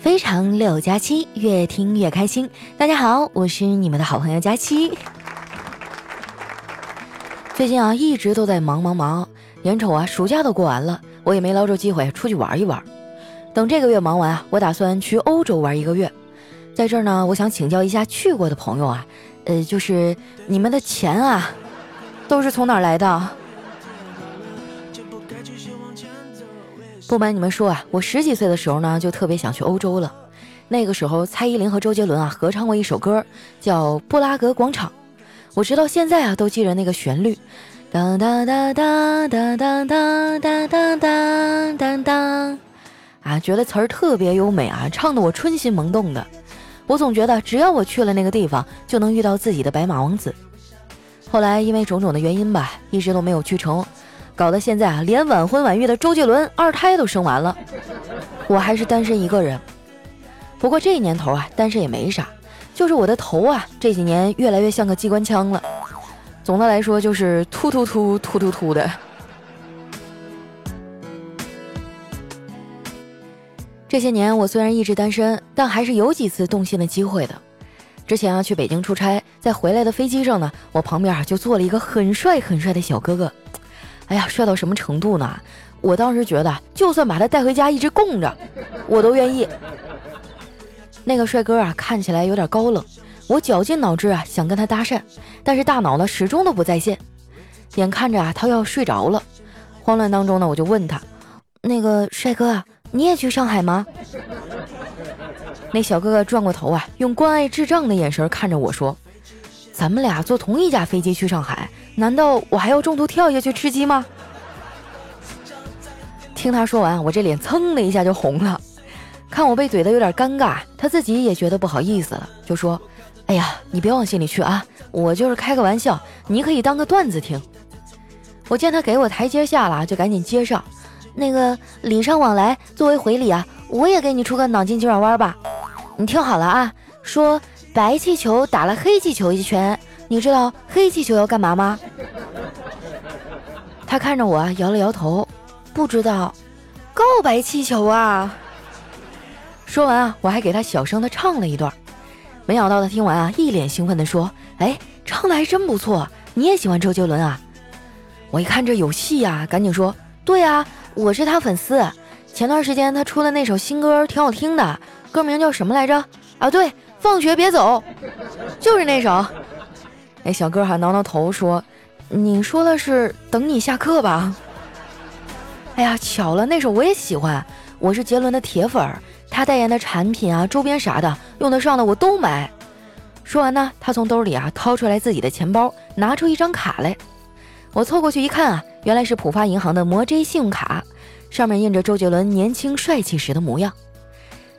非常六加七，越听越开心。大家好，我是你们的好朋友佳期。最近啊，一直都在忙忙忙，眼瞅啊，暑假都过完了，我也没捞着机会出去玩一玩。等这个月忙完啊，我打算去欧洲玩一个月。在这儿呢，我想请教一下去过的朋友啊，呃，就是你们的钱啊，都是从哪儿来的？不瞒你们说啊，我十几岁的时候呢，就特别想去欧洲了。那个时候，蔡依林和周杰伦啊合唱过一首歌，叫《布拉格广场》。我直到现在啊，都记着那个旋律，当当当当当当当当当当当，啊，觉得词儿特别优美啊，唱得我春心萌动的。我总觉得，只要我去了那个地方，就能遇到自己的白马王子。后来因为种种的原因吧，一直都没有去成。搞得现在啊，连晚婚晚育的周杰伦二胎都生完了，我还是单身一个人。不过这年头啊，单身也没啥，就是我的头啊，这几年越来越像个机关枪了。总的来说，就是突突突突突突的。这些年我虽然一直单身，但还是有几次动心的机会的。之前啊，去北京出差，在回来的飞机上呢，我旁边啊就坐了一个很帅很帅的小哥哥。哎呀，帅到什么程度呢？我当时觉得，就算把他带回家一直供着，我都愿意。那个帅哥啊，看起来有点高冷，我绞尽脑汁啊，想跟他搭讪，但是大脑呢始终都不在线。眼看着啊，他要睡着了，慌乱当中呢，我就问他：“那个帅哥啊，你也去上海吗？”那小哥哥转过头啊，用关爱智障的眼神看着我说：“咱们俩坐同一架飞机去上海。”难道我还要中途跳下去吃鸡吗？听他说完，我这脸蹭的一下就红了。看我被怼的有点尴尬，他自己也觉得不好意思了，就说：“哎呀，你别往心里去啊，我就是开个玩笑，你可以当个段子听。”我见他给我台阶下了，就赶紧接上：“那个礼尚往来，作为回礼啊，我也给你出个脑筋急转弯吧。你听好了啊，说白气球打了黑气球一拳。”你知道黑气球要干嘛吗？他看着我摇了摇头，不知道。告白气球啊！说完啊，我还给他小声的唱了一段。没想到他听完啊，一脸兴奋的说：“哎，唱的还真不错，你也喜欢周杰伦啊？”我一看这有戏呀，赶紧说：“对啊，我是他粉丝。前段时间他出的那首新歌挺好听的，歌名叫什么来着？啊，对，放学别走，就是那首。”那小哥还挠挠头说：“你说的是等你下课吧？”哎呀，巧了，那首我也喜欢，我是杰伦的铁粉，他代言的产品啊、周边啥的，用得上的我都买。说完呢，他从兜里啊掏出来自己的钱包，拿出一张卡来。我凑过去一看啊，原来是浦发银行的魔 J 信用卡，上面印着周杰伦年轻帅气时的模样。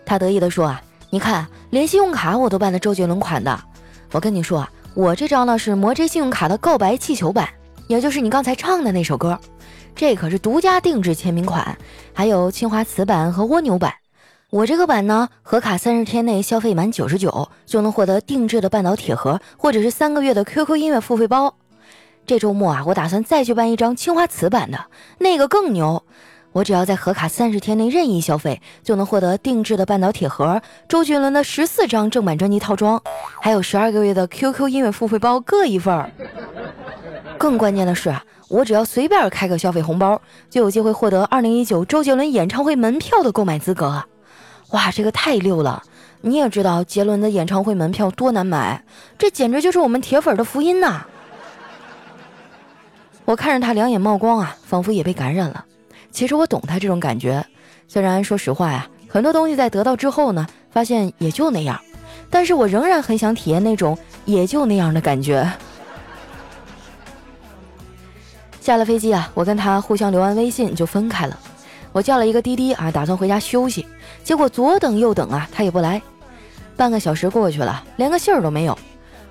他得意地说：“啊，你看，连信用卡我都办的周杰伦款的。我跟你说啊。”我这张呢是魔 J 信用卡的告白气球版，也就是你刚才唱的那首歌，这可是独家定制签名款，还有青花瓷版和蜗牛版。我这个版呢，合卡三十天内消费满九十九就能获得定制的半岛铁盒，或者是三个月的 QQ 音乐付费包。这周末啊，我打算再去办一张青花瓷版的，那个更牛。我只要在合卡三十天内任意消费，就能获得定制的半岛铁盒、周杰伦的十四张正版专辑套装，还有十二个月的 QQ 音乐付费包各一份。更关键的是，我只要随便开个消费红包，就有机会获得二零一九周杰伦演唱会门票的购买资格。哇，这个太溜了！你也知道杰伦的演唱会门票多难买，这简直就是我们铁粉的福音呐！我看着他两眼冒光啊，仿佛也被感染了。其实我懂他这种感觉，虽然说实话呀，很多东西在得到之后呢，发现也就那样，但是我仍然很想体验那种也就那样的感觉。下了飞机啊，我跟他互相留完微信就分开了。我叫了一个滴滴啊，打算回家休息，结果左等右等啊，他也不来。半个小时过去了，连个信儿都没有，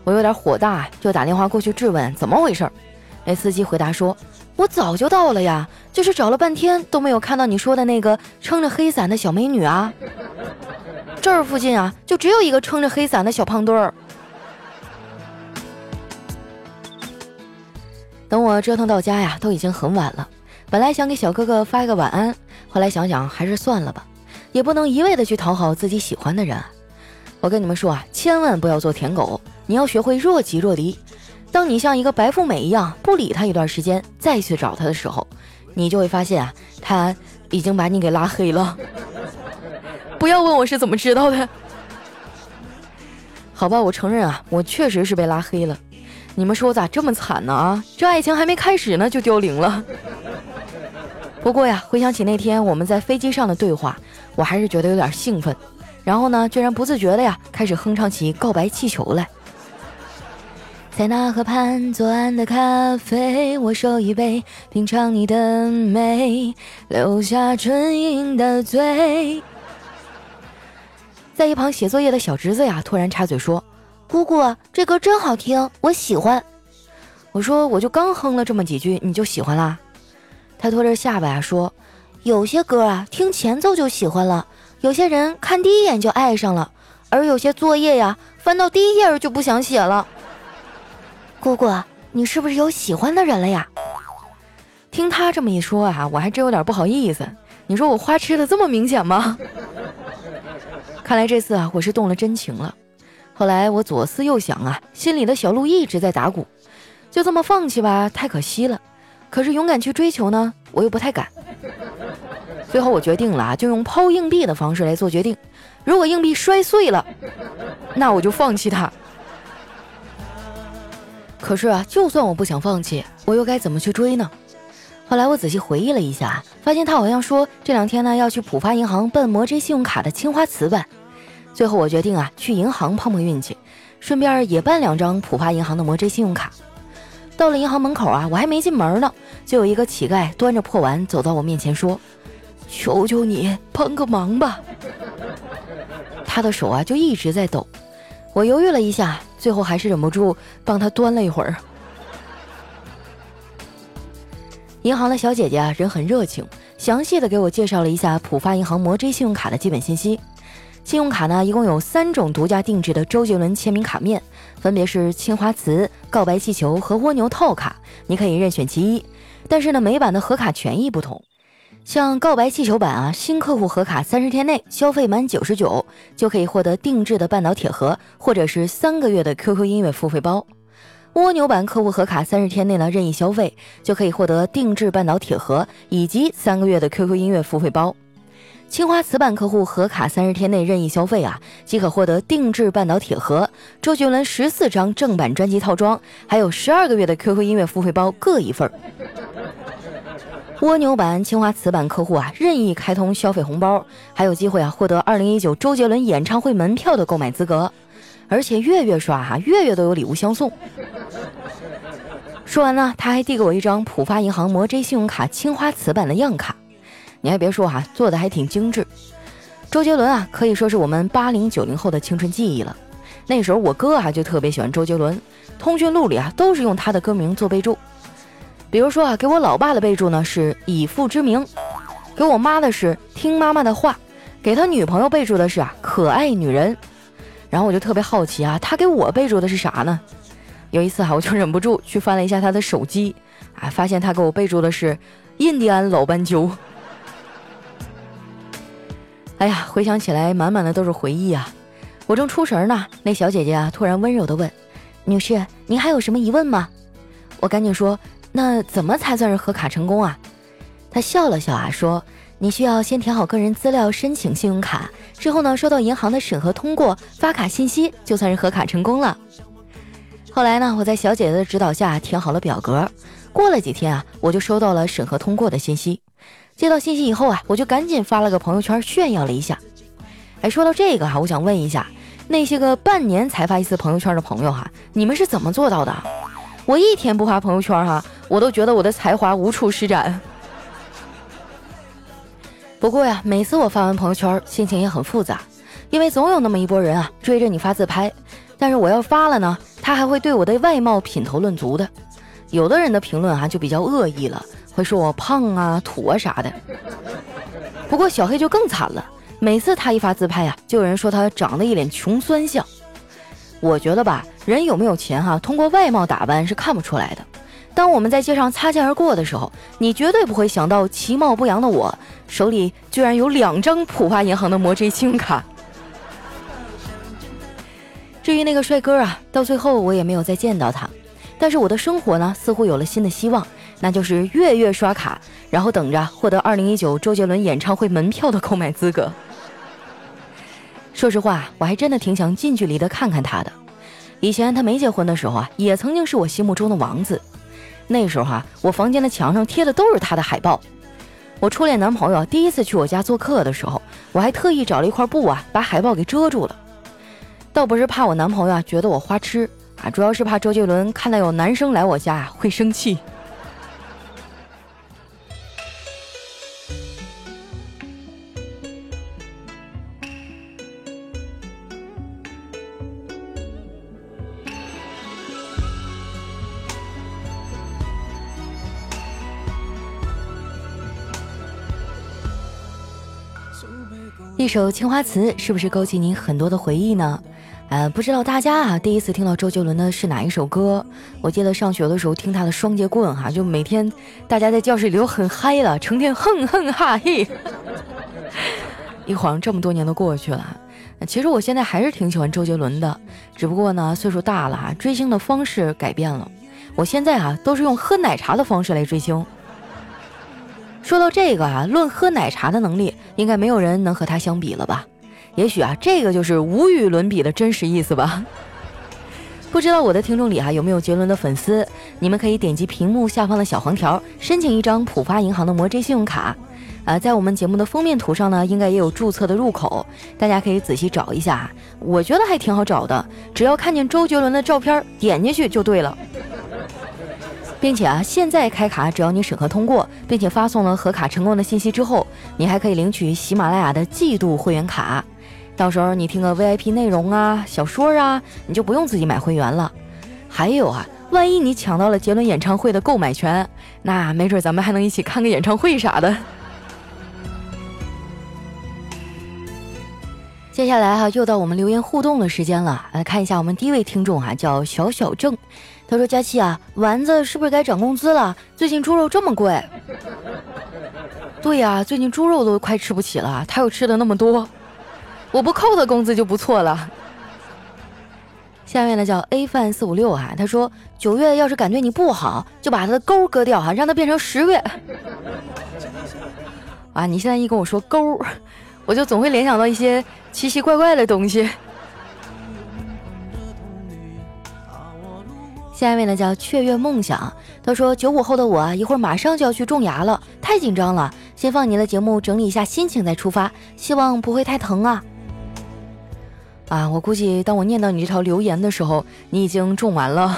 我有点火大，就打电话过去质问怎么回事。那司机回答说。我早就到了呀，就是找了半天都没有看到你说的那个撑着黑伞的小美女啊。这儿附近啊，就只有一个撑着黑伞的小胖墩儿。等我折腾到家呀，都已经很晚了。本来想给小哥哥发一个晚安，后来想想还是算了吧。也不能一味的去讨好自己喜欢的人。我跟你们说啊，千万不要做舔狗，你要学会若即若离。当你像一个白富美一样不理他一段时间，再去找他的时候，你就会发现啊，他已经把你给拉黑了。不要问我是怎么知道的。好吧，我承认啊，我确实是被拉黑了。你们说我咋这么惨呢？啊，这爱情还没开始呢就凋零了。不过呀，回想起那天我们在飞机上的对话，我还是觉得有点兴奋。然后呢，居然不自觉的呀，开始哼唱起告白气球来。在那河畔左岸的咖啡，我手一杯，品尝你的美，留下唇印的嘴。在一旁写作业的小侄子呀，突然插嘴说：“姑姑，这歌真好听，我喜欢。”我说：“我就刚哼了这么几句，你就喜欢啦？”他托着下巴呀说：“有些歌啊，听前奏就喜欢了；有些人看第一眼就爱上了；而有些作业呀，翻到第一页就不想写了。”姑姑，你是不是有喜欢的人了呀？听他这么一说啊，我还真有点不好意思。你说我花痴的这么明显吗？看来这次啊，我是动了真情了。后来我左思右想啊，心里的小鹿一直在打鼓，就这么放弃吧，太可惜了。可是勇敢去追求呢，我又不太敢。最后我决定了啊，就用抛硬币的方式来做决定。如果硬币摔碎了，那我就放弃它。可是啊，就算我不想放弃，我又该怎么去追呢？后来我仔细回忆了一下，发现他好像说这两天呢要去浦发银行办摩 J 信用卡的青花瓷版。最后我决定啊，去银行碰碰运气，顺便也办两张浦发银行的摩 J 信用卡。到了银行门口啊，我还没进门呢，就有一个乞丐端着破碗走到我面前说：“求求你帮个忙吧。”他的手啊就一直在抖。我犹豫了一下，最后还是忍不住帮他端了一会儿。银行的小姐姐啊，人很热情，详细的给我介绍了一下浦发银行摩 J 信用卡的基本信息。信用卡呢，一共有三种独家定制的周杰伦签名卡面，分别是青花瓷、告白气球和蜗牛套卡，你可以任选其一。但是呢，每版的合卡权益不同。像告白气球版啊，新客户核卡三十天内消费满九十九，就可以获得定制的半岛铁盒，或者是三个月的 QQ 音乐付费包。蜗牛版客户核卡三十天内呢任意消费，就可以获得定制半岛铁盒以及三个月的 QQ 音乐付费包。青花瓷版客户核卡三十天内任意消费啊，即可获得定制半岛铁盒、周杰伦十四张正版专辑套装，还有十二个月的 QQ 音乐付费包各一份儿。蜗牛版、青花瓷版客户啊，任意开通消费红包，还有机会啊获得二零一九周杰伦演唱会门票的购买资格，而且月月刷哈，月月都有礼物相送。说完呢，他还递给我一张浦发银行摩 J 信用卡青花瓷版的样卡，你还别说哈，做的还挺精致。周杰伦啊，可以说是我们八零九零后的青春记忆了。那时候我哥啊就特别喜欢周杰伦，通讯录里啊都是用他的歌名做备注。比如说啊，给我老爸的备注呢是以父之名，给我妈的是听妈妈的话，给他女朋友备注的是啊可爱女人。然后我就特别好奇啊，他给我备注的是啥呢？有一次哈，我就忍不住去翻了一下他的手机，啊，发现他给我备注的是印第安老斑鸠。哎呀，回想起来满满的都是回忆啊！我正出神呢，那小姐姐啊突然温柔的问：“女士，您还有什么疑问吗？”我赶紧说。那怎么才算是核卡成功啊？他笑了笑啊，说：“你需要先填好个人资料，申请信用卡，之后呢，收到银行的审核通过，发卡信息，就算是核卡成功了。”后来呢，我在小姐姐的指导下填好了表格，过了几天啊，我就收到了审核通过的信息。接到信息以后啊，我就赶紧发了个朋友圈炫耀了一下。哎，说到这个哈，我想问一下，那些个半年才发一次朋友圈的朋友哈，你们是怎么做到的？我一天不发朋友圈哈，我都觉得我的才华无处施展。不过呀，每次我发完朋友圈，心情也很复杂，因为总有那么一波人啊追着你发自拍，但是我要发了呢，他还会对我的外貌品头论足的。有的人的评论啊就比较恶意了，会说我胖啊、土啊啥的。不过小黑就更惨了，每次他一发自拍呀，就有人说他长得一脸穷酸相。我觉得吧，人有没有钱哈，通过外貌打扮是看不出来的。当我们在街上擦肩而过的时候，你绝对不会想到其貌不扬的我手里居然有两张浦发银行的魔 J 信用卡。至于那个帅哥啊，到最后我也没有再见到他。但是我的生活呢，似乎有了新的希望，那就是月月刷卡，然后等着获得2019周杰伦演唱会门票的购买资格。说实话，我还真的挺想近距离的看看他的。以前他没结婚的时候啊，也曾经是我心目中的王子。那时候啊，我房间的墙上贴的都是他的海报。我初恋男朋友第一次去我家做客的时候，我还特意找了一块布啊，把海报给遮住了。倒不是怕我男朋友啊觉得我花痴啊，主要是怕周杰伦看到有男生来我家啊会生气。首青花瓷是不是勾起你很多的回忆呢？呃，不知道大家啊，第一次听到周杰伦的是哪一首歌？我记得上学的时候听他的《双截棍》哈，就每天大家在教室里都很嗨了，成天哼哼哈嘿。一晃这么多年都过去了，其实我现在还是挺喜欢周杰伦的，只不过呢岁数大了啊，追星的方式改变了。我现在啊都是用喝奶茶的方式来追星。说到这个啊，论喝奶茶的能力，应该没有人能和他相比了吧？也许啊，这个就是无与伦比的真实意思吧。不知道我的听众里啊有没有杰伦的粉丝？你们可以点击屏幕下方的小黄条，申请一张浦发银行的魔 J 信用卡。啊，在我们节目的封面图上呢，应该也有注册的入口，大家可以仔细找一下。我觉得还挺好找的，只要看见周杰伦的照片，点进去就对了。并且啊，现在开卡，只要你审核通过，并且发送了核卡成功的信息之后，你还可以领取喜马拉雅的季度会员卡。到时候你听个 VIP 内容啊、小说啊，你就不用自己买会员了。还有啊，万一你抢到了杰伦演唱会的购买权，那没准咱们还能一起看个演唱会啥的。接下来哈，又到我们留言互动的时间了。来看一下我们第一位听众哈，叫小小正，他说：“佳期啊，丸子是不是该涨工资了？最近猪肉这么贵。”对呀，最近猪肉都快吃不起了，他又吃的那么多。我不扣他工资就不错了。下面呢叫 A 饭四五六啊，他说九月要是感觉你不好，就把他的钩割掉哈，让他变成十月。啊，你现在一跟我说钩，我就总会联想到一些奇奇怪怪的东西。下一位呢叫雀跃梦想，他说九五后的我啊，一会儿马上就要去种牙了，太紧张了，先放你的节目整理一下心情再出发，希望不会太疼啊。啊，我估计当我念到你这条留言的时候，你已经种完了。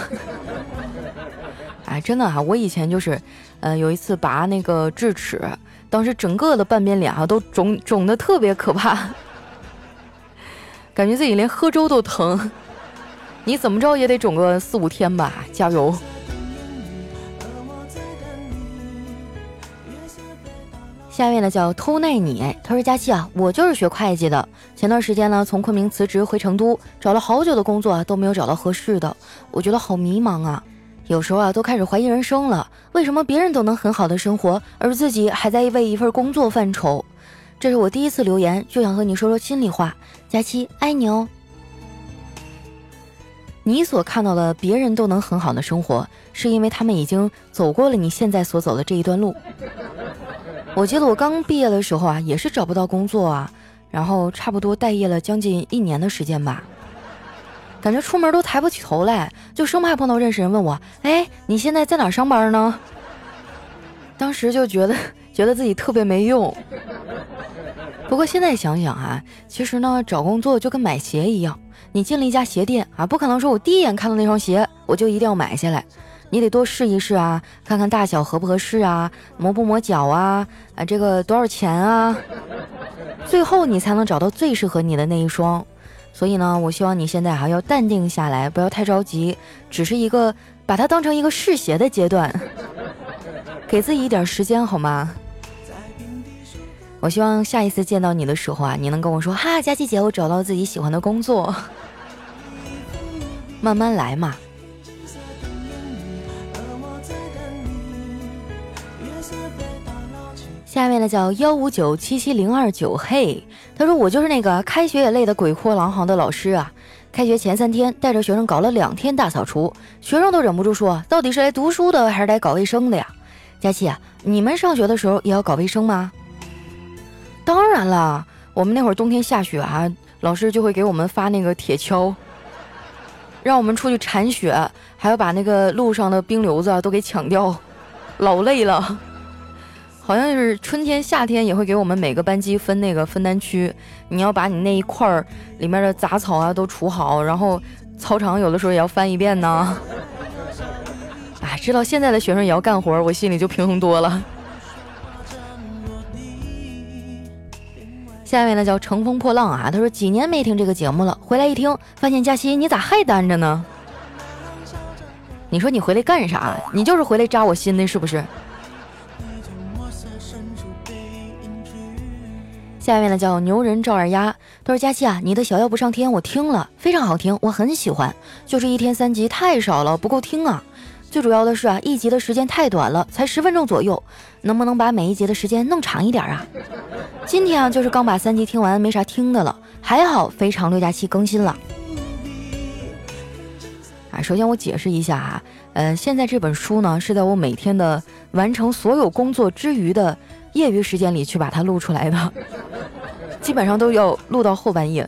哎，真的啊，我以前就是，呃，有一次拔那个智齿，当时整个的半边脸啊都肿肿的特别可怕，感觉自己连喝粥都疼。你怎么着也得肿个四五天吧，加油。下面呢叫偷奈你，他说佳期啊，我就是学会计的。前段时间呢，从昆明辞职回成都，找了好久的工作啊，都没有找到合适的，我觉得好迷茫啊。有时候啊，都开始怀疑人生了。为什么别人都能很好的生活，而自己还在为一份工作犯愁？这是我第一次留言，就想和你说说心里话。佳期爱你哦。你所看到的别人都能很好的生活，是因为他们已经走过了你现在所走的这一段路。我记得我刚毕业的时候啊，也是找不到工作啊，然后差不多待业了将近一年的时间吧，感觉出门都抬不起头来，就生怕碰到认识人问我，哎，你现在在哪上班呢？当时就觉得 觉得自己特别没用。不过现在想想啊，其实呢，找工作就跟买鞋一样，你进了一家鞋店啊，不可能说我第一眼看到那双鞋我就一定要买下来。你得多试一试啊，看看大小合不合适啊，磨不磨脚啊，啊，这个多少钱啊？最后你才能找到最适合你的那一双。所以呢，我希望你现在还要淡定下来，不要太着急，只是一个把它当成一个试鞋的阶段，给自己一点时间好吗？我希望下一次见到你的时候啊，你能跟我说：“哈，佳琪姐，我找到自己喜欢的工作。”慢慢来嘛。下面呢叫幺五九七七零二九，嘿。他说我就是那个开学也累得鬼哭狼嚎的老师啊。开学前三天，带着学生搞了两天大扫除，学生都忍不住说，到底是来读书的还是来搞卫生的呀？佳琪，你们上学的时候也要搞卫生吗？当然了，我们那会儿冬天下雪啊，老师就会给我们发那个铁锹，让我们出去铲雪，还要把那个路上的冰瘤子都给抢掉，老累了。好像是春天、夏天也会给我们每个班级分那个分担区，你要把你那一块儿里面的杂草啊都除好，然后操场有的时候也要翻一遍呢。哎，知道现在的学生也要干活，我心里就平衡多了。下面呢叫乘风破浪啊，他说几年没听这个节目了，回来一听，发现佳期你咋还单着呢？你说你回来干啥？你就是回来扎我心的，是不是？下面呢叫牛人赵二丫，他说：“佳期啊，你的小药不上天，我听了非常好听，我很喜欢。就是一天三集太少了，不够听啊。最主要的是啊，一集的时间太短了，才十分钟左右，能不能把每一集的时间弄长一点啊？今天啊，就是刚把三集听完，没啥听的了。还好，非常六加七更新了。啊，首先我解释一下哈，呃，现在这本书呢，是在我每天的完成所有工作之余的。”业余时间里去把它录出来的，基本上都要录到后半夜，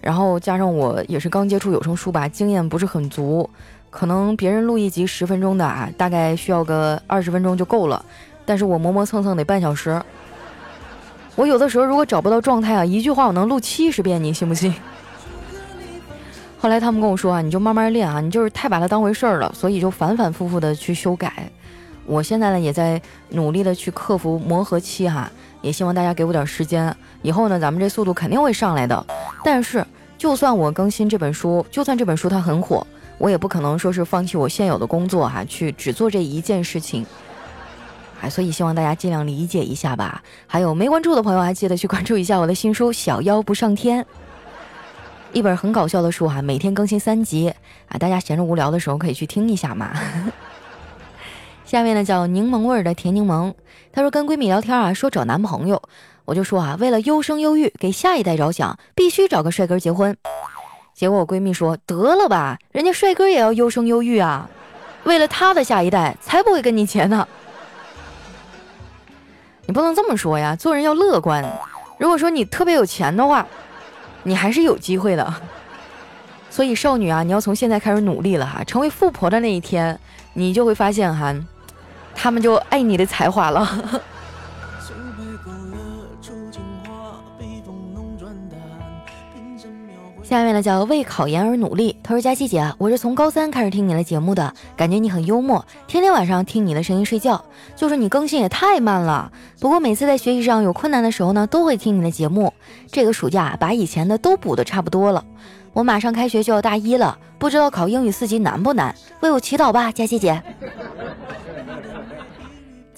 然后加上我也是刚接触有声书吧，经验不是很足，可能别人录一集十分钟的啊，大概需要个二十分钟就够了，但是我磨磨蹭蹭得半小时。我有的时候如果找不到状态啊，一句话我能录七十遍，你信不信？后来他们跟我说啊，你就慢慢练啊，你就是太把它当回事儿了，所以就反反复复的去修改。我现在呢也在努力的去克服磨合期哈，也希望大家给我点时间，以后呢咱们这速度肯定会上来的。但是就算我更新这本书，就算这本书它很火，我也不可能说是放弃我现有的工作哈，去只做这一件事情。哎，所以希望大家尽量理解一下吧。还有没关注的朋友，还记得去关注一下我的新书《小妖不上天》，一本很搞笑的书哈，每天更新三集啊，大家闲着无聊的时候可以去听一下嘛。下面呢叫柠檬味儿的甜柠檬，她说跟闺蜜聊天啊，说找男朋友，我就说啊，为了优生优育，给下一代着想，必须找个帅哥结婚。结果我闺蜜说得了吧，人家帅哥也要优生优育啊，为了他的下一代，才不会跟你结呢。你不能这么说呀，做人要乐观。如果说你特别有钱的话，你还是有机会的。所以少女啊，你要从现在开始努力了哈，成为富婆的那一天，你就会发现哈。他们就爱你的才华了。下面呢叫为考研而努力。他说：“佳琪姐，我是从高三开始听你的节目的，感觉你很幽默，天天晚上听你的声音睡觉。就是你更新也太慢了，不过每次在学习上有困难的时候呢，都会听你的节目。这个暑假把以前的都补的差不多了。我马上开学就要大一了，不知道考英语四级难不难？为我祈祷吧，佳琪姐。”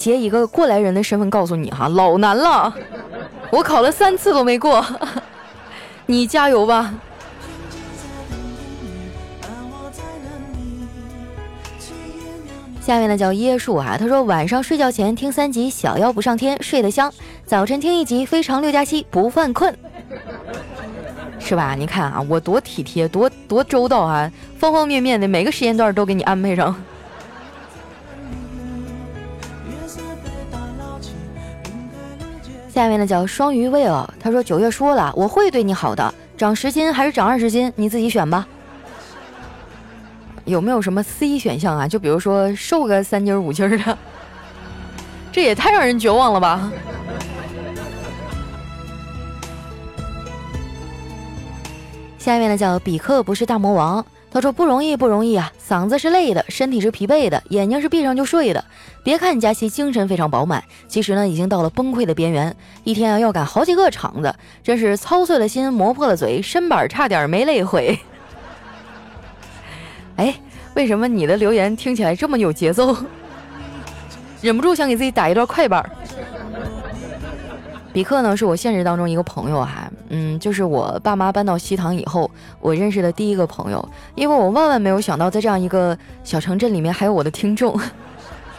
姐一个过来人的身份告诉你哈，老难了，我考了三次都没过，你加油吧。下面呢叫椰树啊，他说晚上睡觉前听三集《小妖不上天》，睡得香；早晨听一集《非常六加七》，不犯困，是吧？你看啊，我多体贴，多多周到啊，方方面面的每个时间段都给你安排上。下面呢叫双鱼威尔，他说九月说了我会对你好的，长十斤还是长二十斤，你自己选吧。有没有什么 C 选项啊？就比如说瘦个三斤五斤的，这也太让人绝望了吧。下面呢叫比克不是大魔王。他说不容易不容易啊，嗓子是累的，身体是疲惫的，眼睛是闭上就睡的。别看佳琪精神非常饱满，其实呢已经到了崩溃的边缘，一天啊要赶好几个场子，真是操碎了心，磨破了嘴，身板差点没累毁。哎，为什么你的留言听起来这么有节奏？忍不住想给自己打一段快板。比克呢，是我现实当中一个朋友哈，嗯，就是我爸妈搬到西塘以后，我认识的第一个朋友，因为我万万没有想到，在这样一个小城镇里面还有我的听众。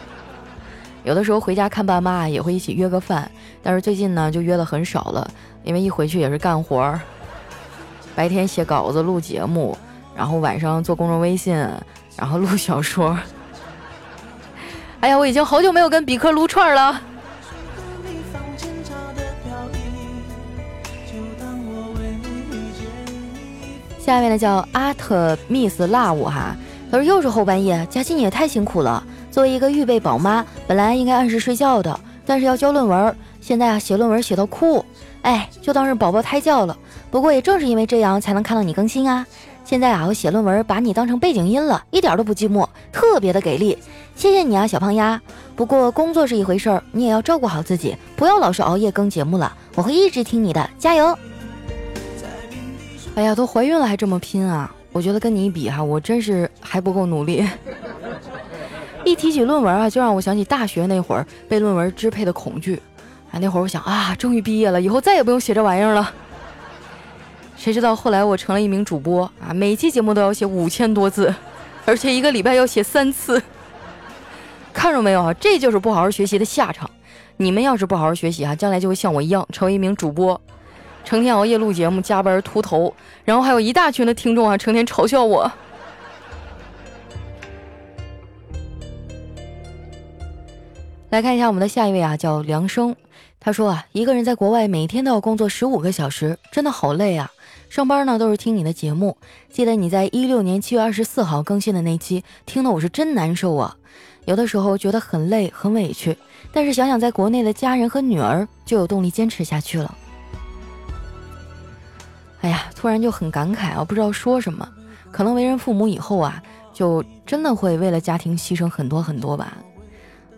有的时候回家看爸妈也会一起约个饭，但是最近呢就约的很少了，因为一回去也是干活儿，白天写稿子、录节目，然后晚上做公众微信，然后录小说。哎呀，我已经好久没有跟比克撸串了。下面呢叫阿特密斯 love 哈，他说又是后半夜，佳琪你也太辛苦了。作为一个预备宝妈，本来应该按时睡觉的，但是要交论文，现在啊写论文写到哭，哎，就当是宝宝胎教了。不过也正是因为这样，才能看到你更新啊。现在啊，我写论文把你当成背景音了，一点都不寂寞，特别的给力。谢谢你啊，小胖丫。不过工作是一回事儿，你也要照顾好自己，不要老是熬夜更节目了。我会一直听你的，加油。哎呀，都怀孕了还这么拼啊！我觉得跟你一比哈，我真是还不够努力。一提起论文啊，就让我想起大学那会儿被论文支配的恐惧。啊，那会儿我想啊，终于毕业了，以后再也不用写这玩意儿了。谁知道后来我成了一名主播啊，每期节目都要写五千多字，而且一个礼拜要写三次。看着没有啊，这就是不好好学习的下场。你们要是不好好学习啊，将来就会像我一样成为一名主播，成天熬夜录节目，加班秃头，然后还有一大群的听众啊，成天嘲笑我。来看一下我们的下一位啊，叫梁生，他说啊，一个人在国外每天都要工作十五个小时，真的好累啊。上班呢都是听你的节目，记得你在一六年七月二十四号更新的那期，听得我是真难受啊。有的时候觉得很累很委屈，但是想想在国内的家人和女儿，就有动力坚持下去了。哎呀，突然就很感慨啊，不知道说什么。可能为人父母以后啊，就真的会为了家庭牺牲很多很多吧。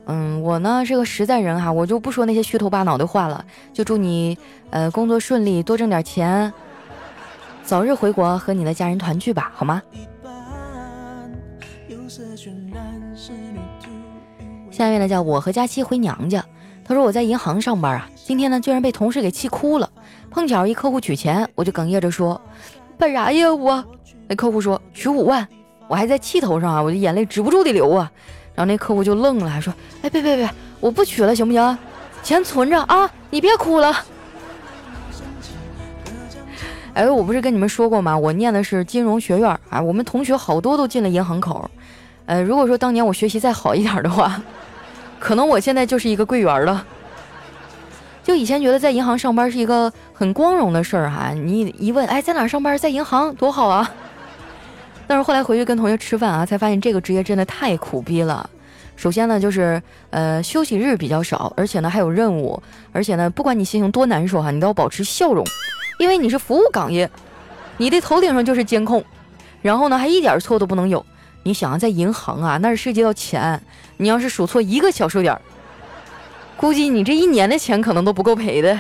嗯，我呢是个实在人哈，我就不说那些虚头巴脑的话了，就祝你呃工作顺利，多挣点钱。早日回国和你的家人团聚吧，好吗？下一位呢叫我和佳期回娘家。他说我在银行上班啊，今天呢居然被同事给气哭了。碰巧一客户取钱，我就哽咽着说：“办啥业务啊？”那客户说：“取五万。”我还在气头上啊，我的眼泪止不住的流啊。然后那客户就愣了，还说：“哎，别别别，我不取了，行不行？钱存着啊，你别哭了。”哎，我不是跟你们说过吗？我念的是金融学院啊，我们同学好多都进了银行口。呃，如果说当年我学习再好一点的话，可能我现在就是一个柜员了。就以前觉得在银行上班是一个很光荣的事儿哈，你一问，哎，在哪上班？在银行，多好啊！但是后来回去跟同学吃饭啊，才发现这个职业真的太苦逼了。首先呢，就是呃休息日比较少，而且呢还有任务，而且呢不管你心情多难受哈，你都要保持笑容。因为你是服务岗业，你的头顶上就是监控，然后呢还一点错都不能有。你想啊，在银行啊，那是涉及到钱，你要是数错一个小数点，估计你这一年的钱可能都不够赔的。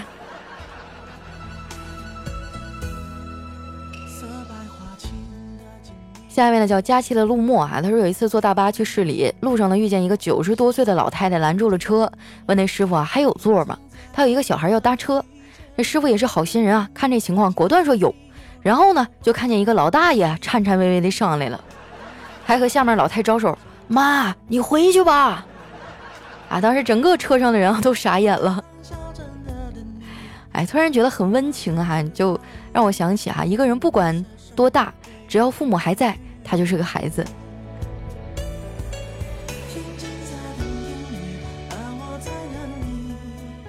下面呢叫佳期的陆墨啊，他说有一次坐大巴去市里，路上呢遇见一个九十多岁的老太太拦住了车，问那师傅啊还有座吗？他有一个小孩要搭车。那师傅也是好心人啊，看这情况，果断说有。然后呢，就看见一个老大爷颤颤巍巍的上来了，还和下面老太招手：“妈，你回去吧。”啊，当时整个车上的人都傻眼了。哎，突然觉得很温情啊，就让我想起哈，一个人不管多大，只要父母还在，他就是个孩子。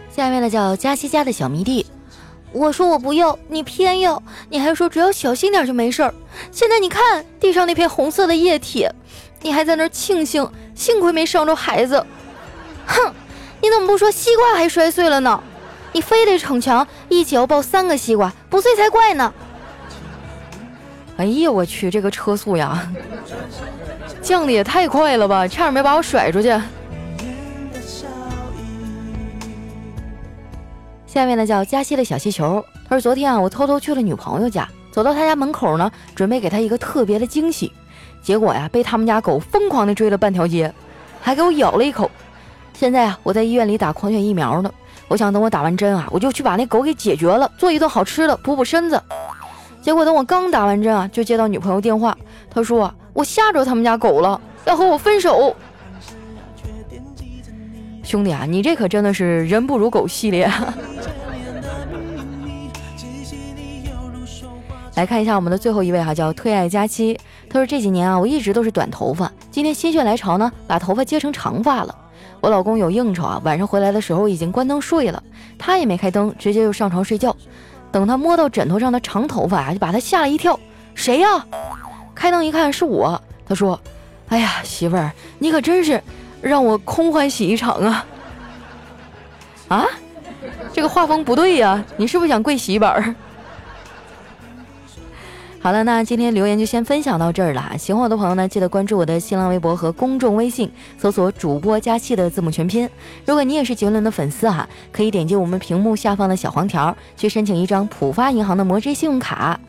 下面呢叫佳琪家的小迷弟。我说我不要，你偏要，你还说只要小心点就没事儿。现在你看地上那片红色的液体，你还在那庆幸，幸亏没伤着孩子。哼，你怎么不说西瓜还摔碎了呢？你非得逞强，一起要抱三个西瓜，不碎才怪呢。哎呀，我去，这个车速呀，降的也太快了吧，差点没把我甩出去。下面呢叫加西的小气球，他说昨天啊，我偷偷去了女朋友家，走到她家门口呢，准备给她一个特别的惊喜，结果呀，被他们家狗疯狂的追了半条街，还给我咬了一口。现在啊，我在医院里打狂犬疫苗呢，我想等我打完针啊，我就去把那狗给解决了，做一顿好吃的补补身子。结果等我刚打完针啊，就接到女朋友电话，她说我吓着他们家狗了，要和我分手。兄弟啊，你这可真的是人不如狗系列。来看一下我们的最后一位哈，叫退爱佳期。他说这几年啊，我一直都是短头发，今天心血来潮呢，把头发接成长发了。我老公有应酬啊，晚上回来的时候已经关灯睡了，他也没开灯，直接就上床睡觉。等他摸到枕头上的长头发啊，就把他吓了一跳。谁呀？开灯一看是我。他说：“哎呀，媳妇儿，你可真是让我空欢喜一场啊！”啊，这个画风不对呀，你是不是想跪洗衣板？好了，那今天留言就先分享到这儿了。喜欢我的朋友呢，记得关注我的新浪微博和公众微信，搜索“主播加气”的字母全拼。如果你也是杰伦的粉丝哈，可以点击我们屏幕下方的小黄条去申请一张浦发银行的魔 J 信用卡。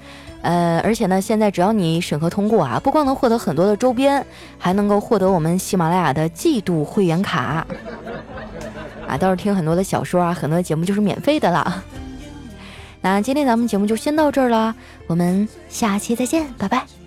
呃，而且呢，现在只要你审核通过啊，不光能获得很多的周边，还能够获得我们喜马拉雅的季度会员卡。啊，倒是听很多的小说啊，很多的节目就是免费的啦。那今天咱们节目就先到这儿了，我们下期再见，拜拜。